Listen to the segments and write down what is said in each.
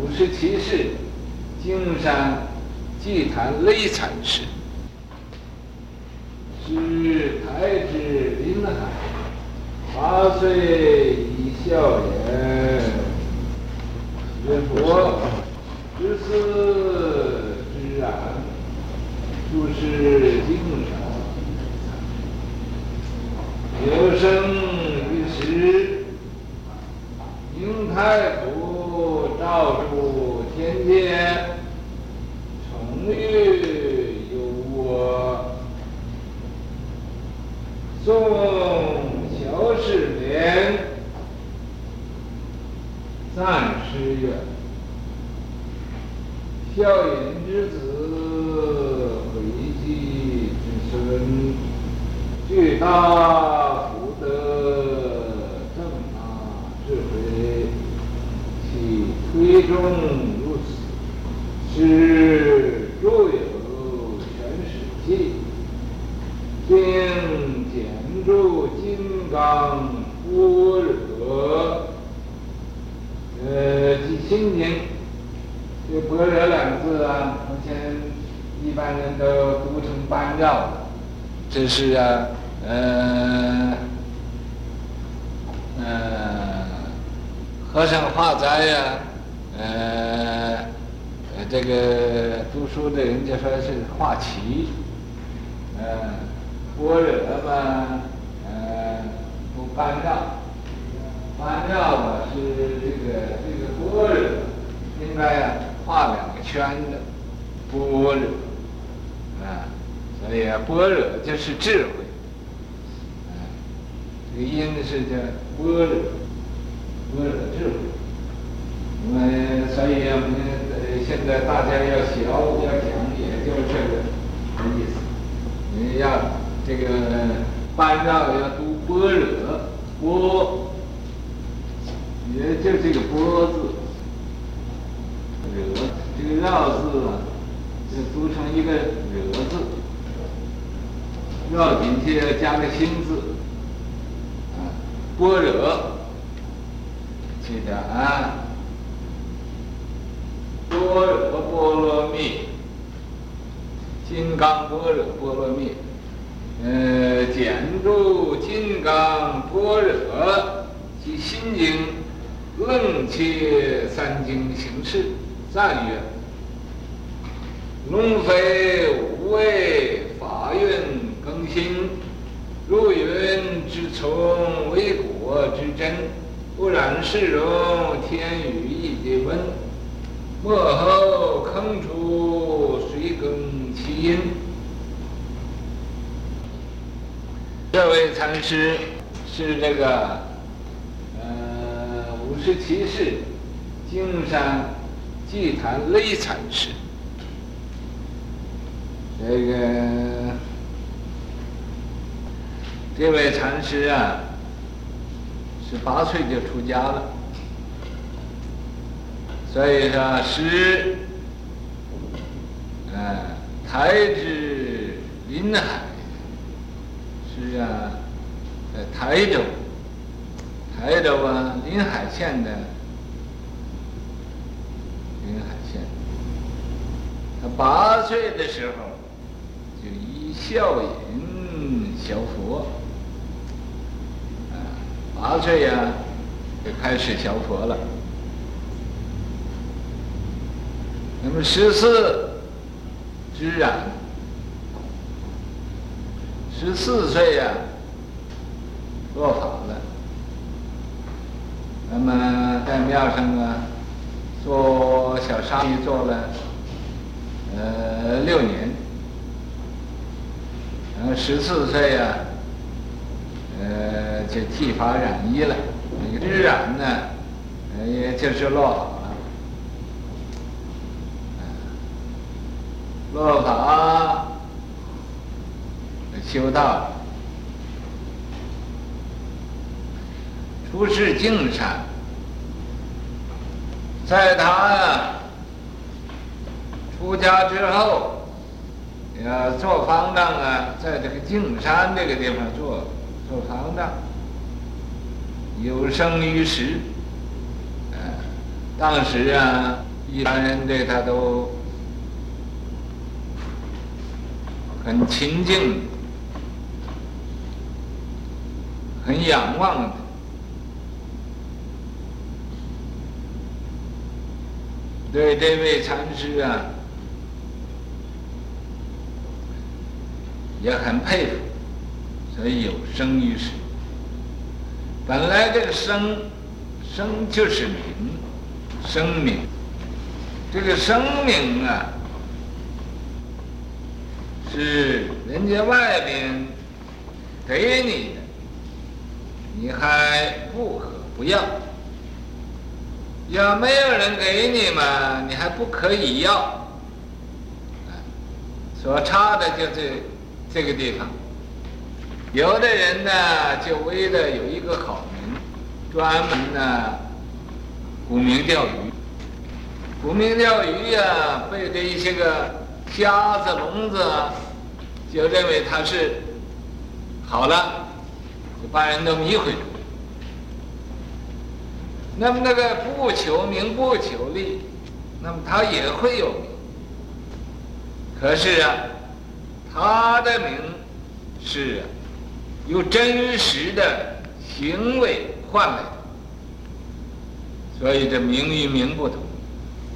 五十七世，径山寂昙雷禅师，是台之临海，八岁一笑颜，学佛知思知然，注释经上，有生于时，应太祖诏出天界。重遇有我，宋小士廉，赞师曰：孝隐之子，惠济之孙，具大福德，正大智慧，其中如此，是。著有《全史记》，并简著《金刚般若》。呃，即《心经》。这“般若”两个字啊，目前一般人都读成“般若”。这是啊，呃，呃，和尚化斋呀，呃。这个读书的人家说是画旗，嗯，般若嘛，呃，不般若，般若嘛是这个这个般若，应该啊画两个圈的，般若，啊，所以啊般若就是智慧，啊，这个音是叫般若，般若智慧，那么所以啊我们。现在大家要学要讲，也就是这个意思。你要这个般若要读般若，波，也就这个波字，若这个绕字啊，就读成一个惹字，绕进去要加个心字，啊，般若，记得啊。般若波罗蜜，金刚般若波罗蜜，呃，简注金刚般若及心经，楞切三经行识，赞曰：龙飞无畏，法运更新，入云之从，为果之真，不染世容，天与地之分。末后坑出谁更其因。这位禅师是这个呃五十七世径山寂昙雷禅师。这个这位禅师啊，十八岁就出家了。所以说，师，呃，台之临海，是啊，在台州，台州啊，临海县的临海县。他八岁的时候，就依孝隐学佛，啊，八岁呀，就开始学佛了。那么十四知然，十四岁呀，落法了。那么在庙上啊，做小沙弥做了呃六年。然后十四岁呀，呃就剃发染衣了。那个知然呢，呃也就是落法。落法修道，出世净山，在他出家之后，呃做方丈啊，在这个净山这个地方做做方丈，有生于时，当时啊，一般人对他都很亲近，很仰望。对这位禅师啊，也很佩服，所以有生于世。本来这个生，生就是名，生命。这个生命啊，是人家外边给你的，你还不可不要。要没有人给你嘛，你还不可以要。所差的就这这个地方。有的人呢，就为了有一个好名，专门呢沽名钓誉。沽名钓誉呀，被这一些个瞎子聋子就认为他是好了，就把人都迷回去。那么那个不求名不求利，那么他也会有名。可是啊，他的名是由真实的行为换来的，所以这名与名不同，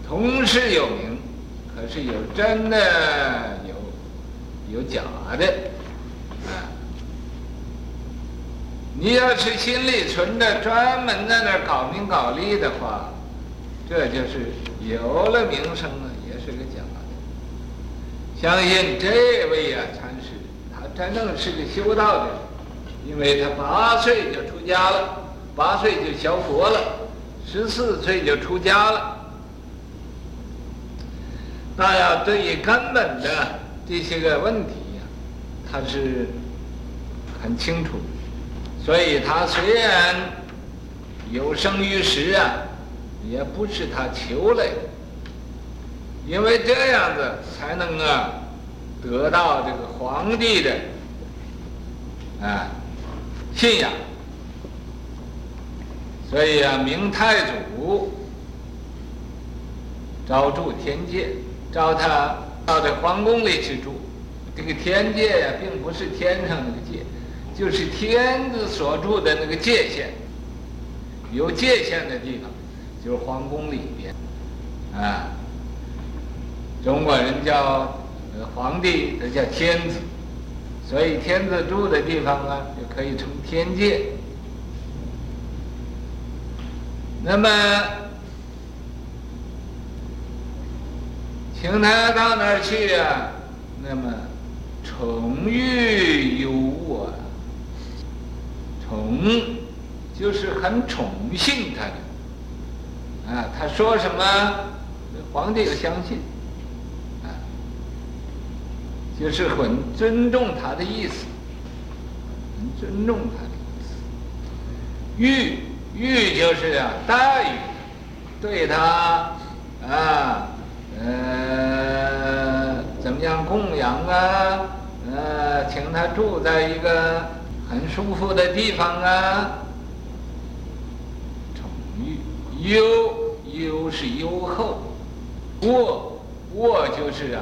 同是有名，可是有真的，有有假的。啊你要是心里存着专门在那儿搞名搞利的话，这就是有了名声了，也是个假的。相信这位啊禅师，他真正是个修道的，因为他八岁就出家了，八岁就学佛了，十四岁就出家了。那要对于根本的这些个问题呀，他是很清楚。所以他虽然有生于时啊，也不是他求来的，因为这样子才能啊得到这个皇帝的啊信仰。所以啊，明太祖召住天界，招他到这皇宫里去住。这个天界呀，并不是天上那个界。就是天子所住的那个界限，有界限的地方，就是皇宫里边，啊，中国人叫皇帝，他叫天子，所以天子住的地方啊，就可以称天界。那么，请他到那儿去啊，那么宠遇有误啊。宠，就是很宠幸他的，啊，他说什么，皇帝就相信，啊，就是很尊重他的意思，很尊重他的意思。遇遇就是啊，待遇，对他，啊，呃，怎么样供养啊，呃，请他住在一个。很舒服的地方啊，宠遇，优优是优厚，渥渥就是啊，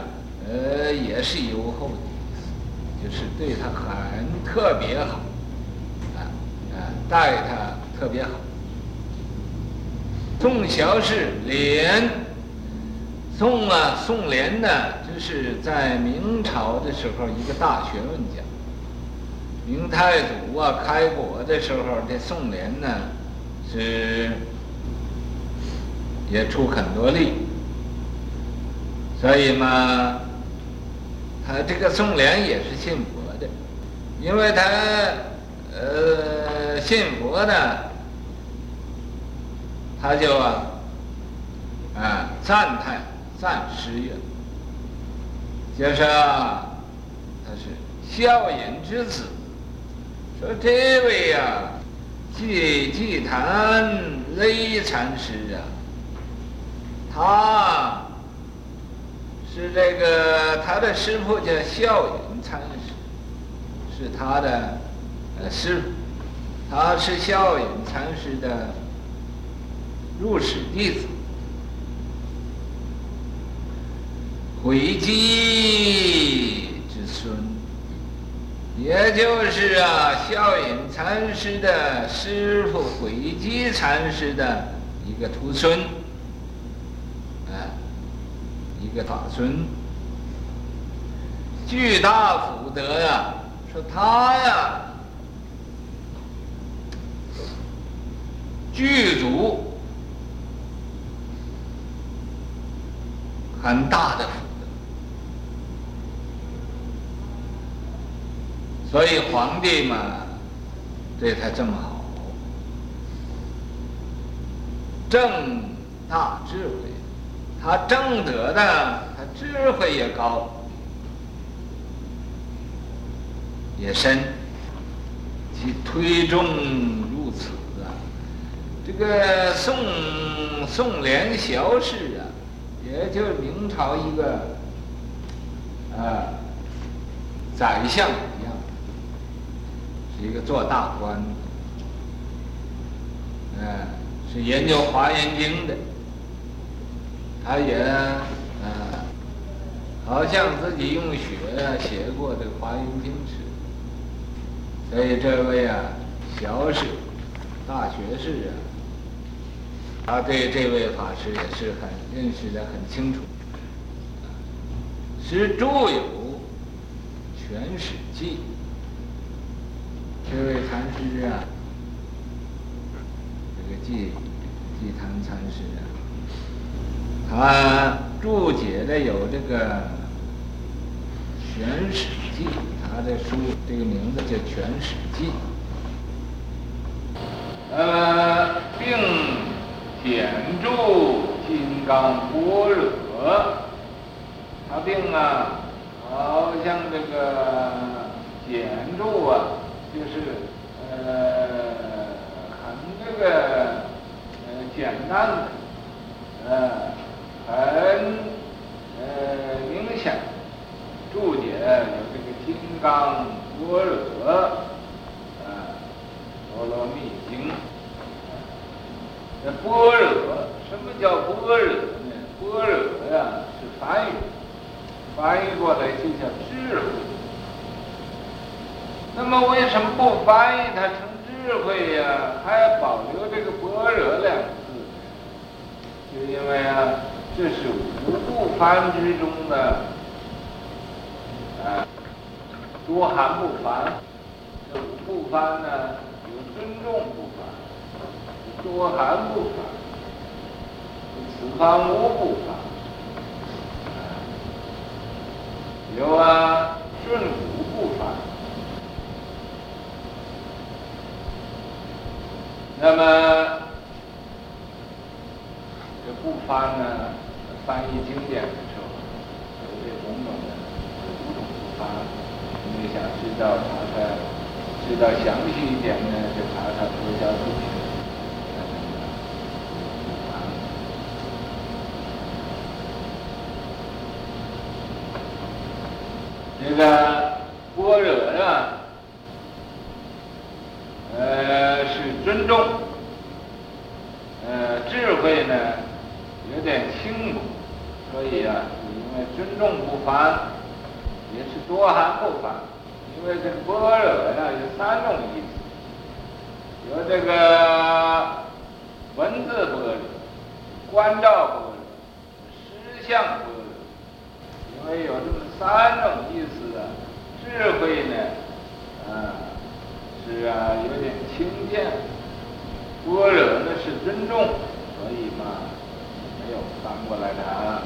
呃，也是优厚的意思，就是对他很特别好，啊啊，待他特别好。宋小是廉，宋啊宋濂呢，这是在明朝的时候一个大学问家。明太祖啊，开国的时候，这宋濂呢，是也出很多力，所以嘛，他这个宋濂也是信佛的，因为他呃信佛呢，他就啊赞叹赞师曰，就是，他是笑隐之子。说这位呀、啊，偈偈昙雷禅师啊，他是这个他的师父叫笑隐禅师，是他的呃师父，他是笑隐禅师的入室弟子，慧寂之孙，也就是啊，笑隐禅师的师父慧寂禅师的一个徒孙，啊，一个大孙，巨大福德呀，说他呀，具足很大的福德，所以皇帝嘛，对他这么好，正大智慧，他正德的，他智慧也高，也深，其推重如此啊！这个宋宋濂小氏啊。也就明朝一个，啊，宰相一，个做大官的，嗯、是研究华严经的，他也嗯，好像自己用血写过这个华严经史，所以这位啊，小史，大学士啊。他对这位法师也是很认识的很清楚，是著有《全史记》。这位禅师啊，这个寂寂昙禅师啊，他注解的有这个《全史记》，他的书这个名字叫《全史记》，呃，并。简注金刚般若，他并啊，好像这个简注啊，就是呃很这个呃简单的，呃很呃明显注解有这个金刚般若，呃波罗蜜经。那般若，什么叫般若呢？般若呀，是翻译，翻译过来就叫智慧。那么为什么不翻译它成智慧呀？还保留这个般若两个字？就因为啊，这是五部梵之中的啊多含不凡。这五部梵呢，有尊重部梵。多含部梵，此方无部梵，有啊顺古不凡。那么这部梵呢，翻译经典的时候，有这种种的五种部梵。你想知道查查，知道详细一点呢，就查查佛教书去。这个般若呢，呃，是尊重，呃，智慧呢有点轻薄，所以啊，因为尊重不凡，也是多含不凡。因为这个般若呢有三种意思，有这个文字般若、观照般若、实相般若。因为有这么三种意思啊智慧呢，啊，是啊，有点轻贱；般若呢是尊重，所以嘛，没有翻过来的啊。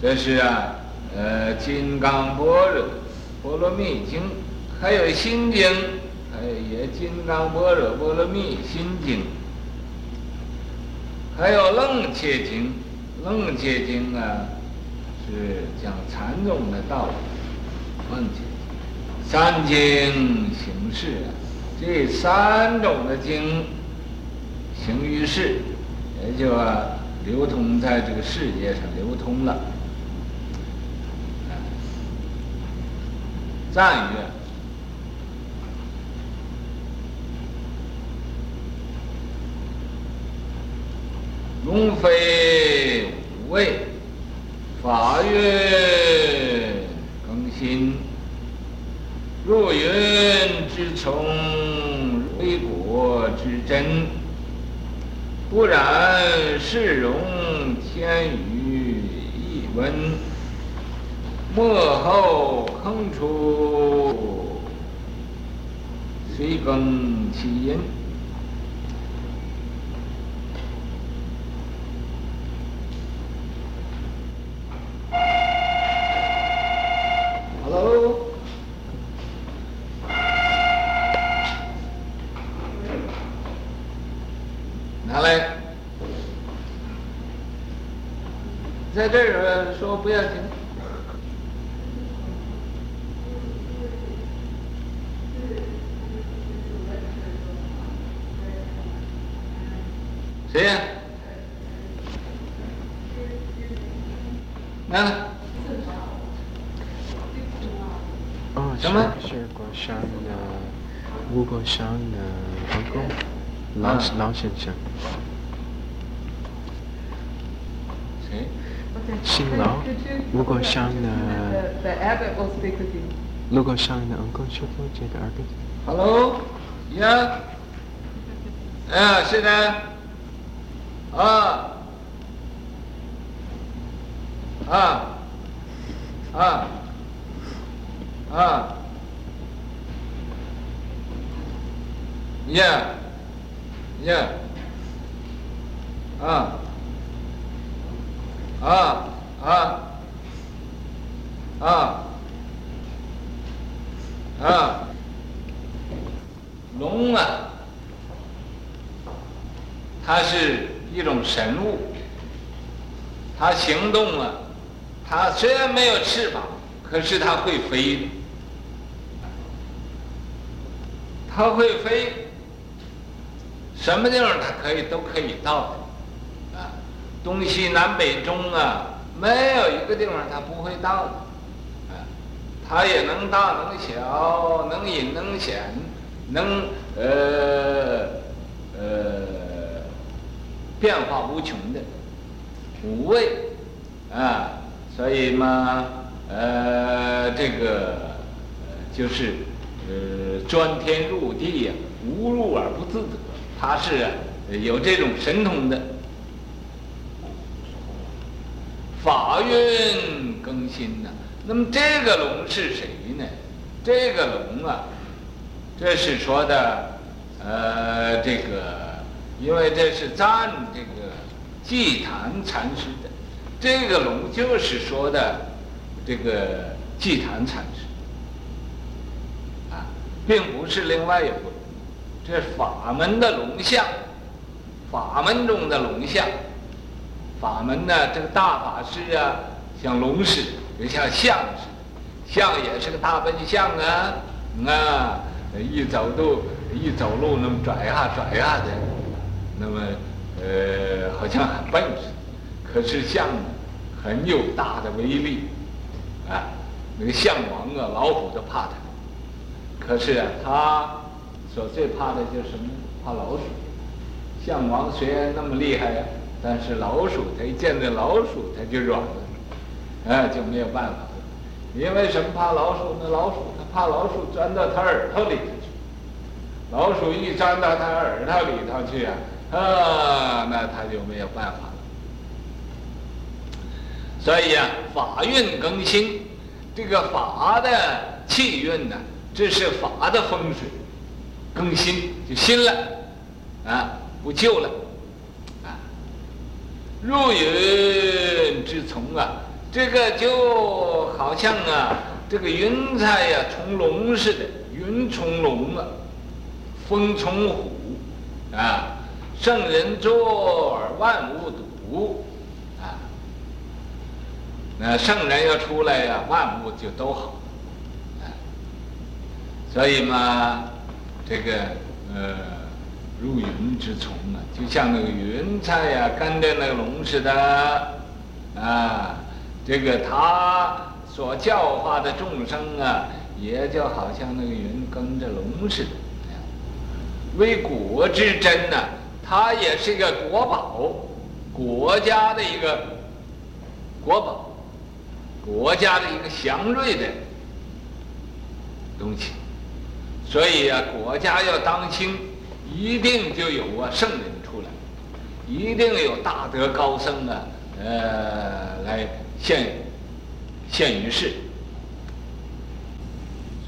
这是啊，呃，《金刚般若波罗蜜经》，还有《心经》，还有也《金刚般若波罗蜜心经》，还有《楞伽经》，《楞伽经》啊。是讲禅宗的道理，问题，三经形式啊，这三种的经行于世，也就啊流通在这个世界上流通了。赞曰：龙飞五位。法运更新，入云之从，微果之真。不然，世容天宇亦闻，末后空出，随更其因。在这儿说不要紧。谁呀？来了。哦，什么？是国商的，吴国商的老公，老老先生。新郎，如果想呢？如果想呢？我跟说说这个儿子。Hello，呀，啊，是的，啊，啊，啊，啊，呀，呀，啊。啊啊啊啊！龙啊，它是一种神物，它行动啊，它虽然没有翅膀，可是它会飞的，它会飞，什么地方它可以都可以到的。东西南北中啊，没有一个地方它不会到的，他也能大能小，能隐能显，能呃呃变化无穷的无畏啊，所以嘛，呃这个就是呃钻天入地呀，无入而不自得，他是啊有这种神通的。法运更新呐，那么这个龙是谁呢？这个龙啊，这是说的，呃，这个，因为这是赞这个祭坛禅师的，这个龙就是说的这个祭坛禅师，啊，并不是另外一个龙，这法门的龙象，法门中的龙象。法门呢，这个大法师啊，像龙似的，也像象似的，象也是个大笨象啊，啊，一走路一走路那么拽呀拽呀的，那么呃，好像很笨似的，可是象很有大的威力，啊，那个象王啊，老虎都怕它，可是啊，他所最怕的就是什么？怕老鼠。象王虽然那么厉害呀。但是老鼠，它一见到老鼠，它就软了，哎，就没有办法了。因为什么怕老鼠呢？老鼠它怕老鼠钻到它耳朵里头去。老鼠一钻到它耳朵里头去啊，啊，那它就没有办法了。所以呀，法运更新，这个法的气运呢，这是法的风水，更新就新了，啊，不旧了啊。入云之从啊，这个就好像啊，这个云彩呀、从龙似的，云从龙啊，风从虎啊，圣人作而万物睹啊，那圣人要出来呀、万物就都好啊，所以嘛，这个呃。入云之从啊，就像那个云彩呀，跟着那个龙似的，啊，这个他所教化的众生啊，也就好像那个云跟着龙似的。为国之真呢，它也是一个国宝，国家的一个国宝，国家的一个祥瑞的东西。所以啊，国家要当兴，一定就有啊圣人出来，一定有大德高僧啊，呃，来现现于世。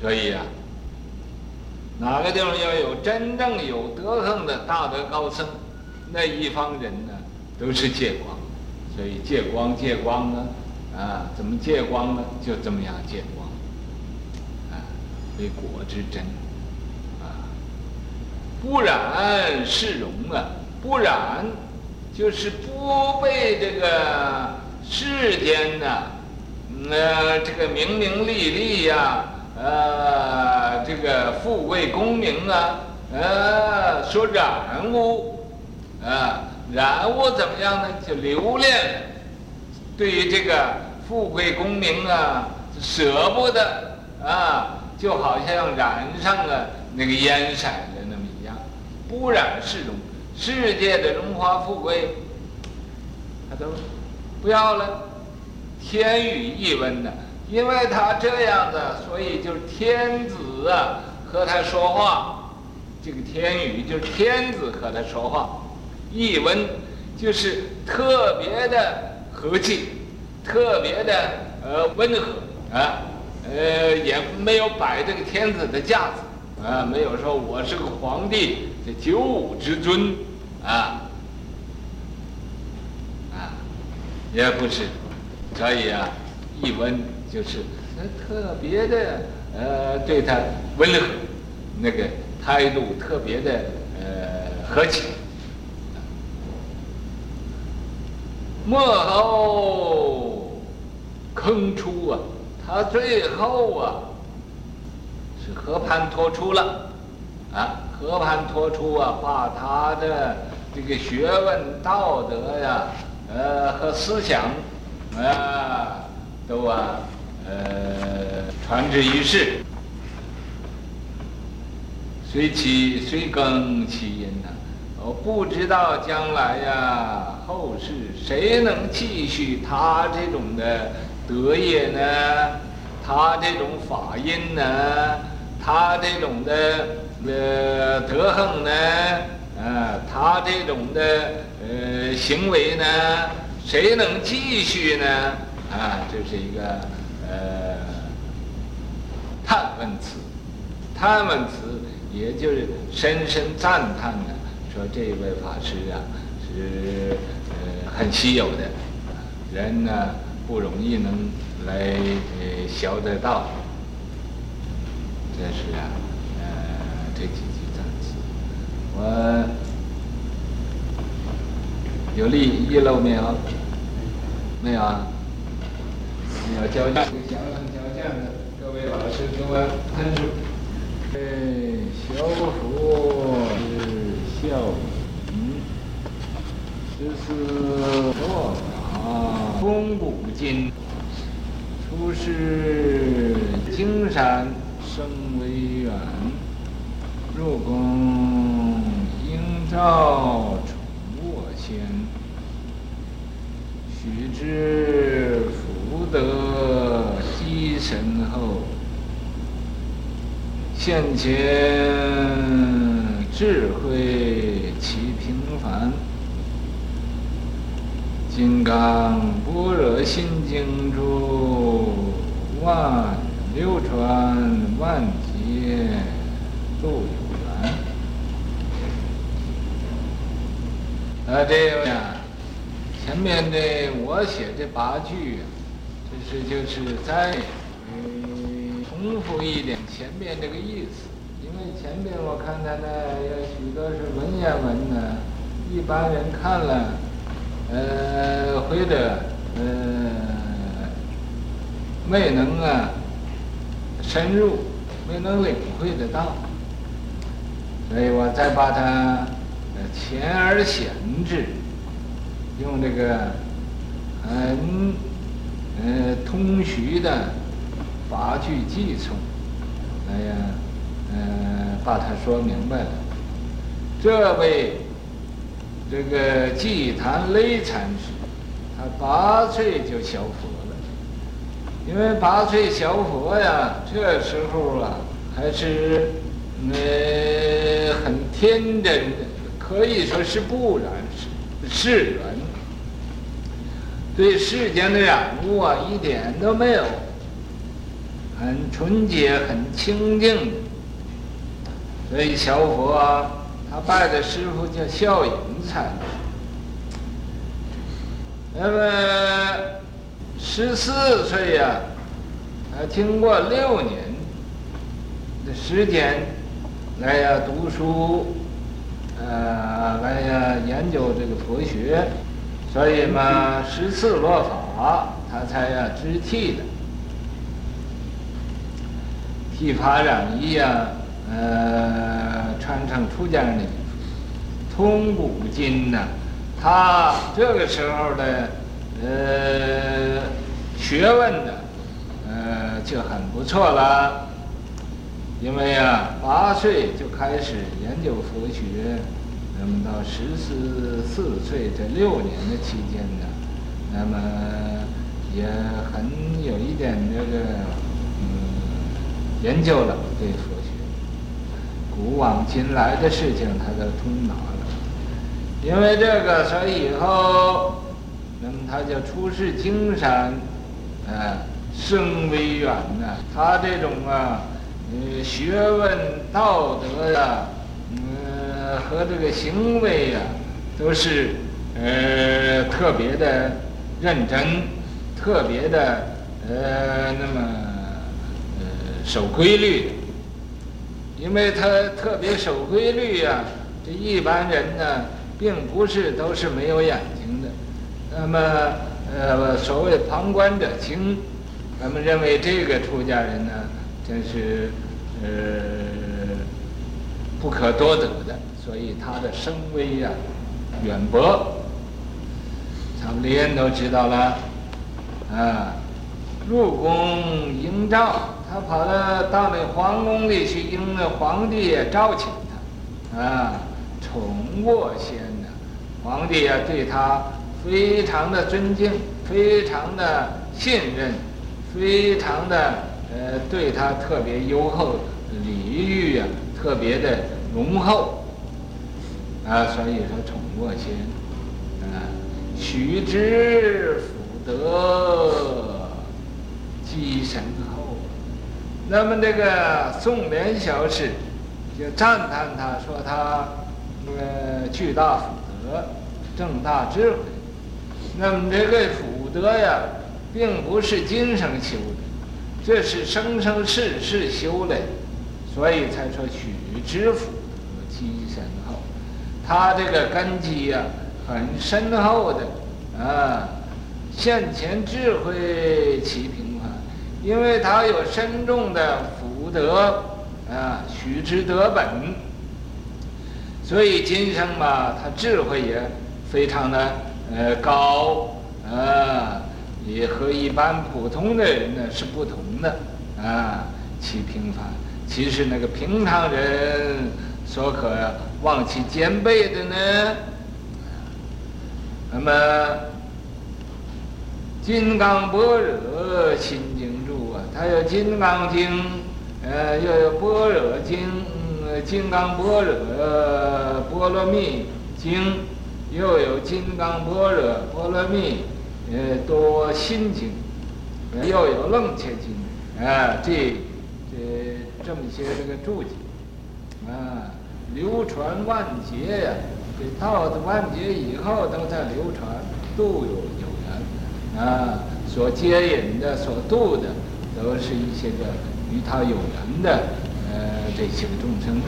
所以啊，哪个地方要有真正有德行的大德高僧，那一方人呢，都是借光。所以借光借光呢，啊，怎么借光呢？就这么样借光，啊，为国之真，啊，不染世荣啊，不染就是不被这个世间呐，呃，这个名名利利呀。呃，这个富贵功名啊，呃，所染污，啊，染污怎么样呢？就留恋，对于这个富贵功名啊，舍不得啊，就好像染上了那个烟色的那么一样，不染世荣，世界的荣华富贵，他都不要了，天与一温的。因为他这样的，所以就是天子啊和他说话，这个天宇就是天子和他说话，一温就是特别的和气，特别的呃温和啊，呃也没有摆这个天子的架子啊，没有说我是个皇帝这九五之尊。啊啊，也不是，所以啊一温。就是特别的，呃，对他温和，那个态度特别的，呃，和气。末后坑出啊，他最后啊，是和盘托出了，啊，和盘托出啊，把他的这个学问、道德呀，呃，和思想，啊，都啊。呃，传之于世，随其随更其因呢？我不知道将来呀，后世谁能继续他这种的德业呢？他这种法音呢？他这种的呃德行呢？啊，他这种的呃行为呢？谁能继续呢？啊，这是一个。呃，叹问词，叹问词，也就是深深赞叹的，说这位法师啊，是呃很稀有的，人呢不容易能来呃学得到。这是啊，呃这几，我有立遗漏没有？没有啊。你要交卷，向上交卷的各位老师给我看书。哎，小佛是孝嗯，这是佛法风古今，出世金山生为远，入宫应照宠卧先，须知。德积深厚，现前智慧其平凡？金刚般若心经中，万流传万劫都有啊，这样，前面的我写的八句。这是就是再嗯重复一点前面这个意思，因为前面我看他呢有许多是文言文呢，一般人看了，呃，或者呃没能啊深入，没能领会得到，所以我再把它前而显之，用这个很。呃，通俗的八句偈颂，哎呀，呃，把它说明白了。这位这个祭坛雷禅师，他八岁就学佛了，因为八岁小佛呀，这时候啊，还是呃很天真的，可以说是不染世世缘，对世间的染污啊一点都没有，很纯洁，很清净。所以小佛啊，他拜的师傅叫孝隐禅。那么。十四岁呀，他，经过六年的时间来呀读书，呃，来呀研究这个佛学，所以嘛，十次落法，他才呀知剃的，剃发染衣呀，呃，传承出家人的通古今呐，他这个时候的。呃，学问的，呃，就很不错了，因为啊，八岁就开始研究佛学，那么到十四四岁这六年的期间呢，那么也很有一点这个嗯研究了对佛学，古往今来的事情他都通达了，因为这个，所以以后。那么他就出世经山，呃，生威远呐。他这种啊，呃，学问道德呀，呃，和这个行为呀，都是呃特别的认真，特别的呃那么呃守规律。因为他特别守规律呀，这一般人呢，并不是都是没有眼睛的。那么，呃，所谓旁观者清，咱们认为这个出家人呢，真是呃不可多得的，所以他的声威呀远播，咱们连都知道了，啊，入宫迎召，他跑到到那皇宫里去迎那皇帝也召请他，啊，宠过先呢，皇帝呀对他。非常的尊敬，非常的信任，非常的呃对他特别优厚，礼遇呀特别的浓厚，啊，所以说宠过先，啊，取之福德积深厚。那么这个宋濂小史就赞叹他说他呃巨大福德，正大智慧。那么这个福德呀，并不是今生修的，这是生生世世修来的，所以才说许之福德极深厚。他这个根基呀，很深厚的啊，现前智慧齐平凡，因为他有深重的福德啊，许之德本，所以今生嘛，他智慧也非常的。呃，高，啊，也和一般普通的人呢是不同的，啊，其平凡，其实那个平常人所可望其兼备的呢，那么金刚般若心经注啊，它有金刚经，呃，又有般若经，嗯，金刚般若波罗蜜经。又有《金刚般若波罗蜜》，呃，多心经，又有《楞伽经》，啊，这这这么些这个注解，啊，流传万劫呀，这到了万劫以后都在流传，度有有缘，啊，所接引的、所度的，都是一些个与他有缘的，呃，这些个众生。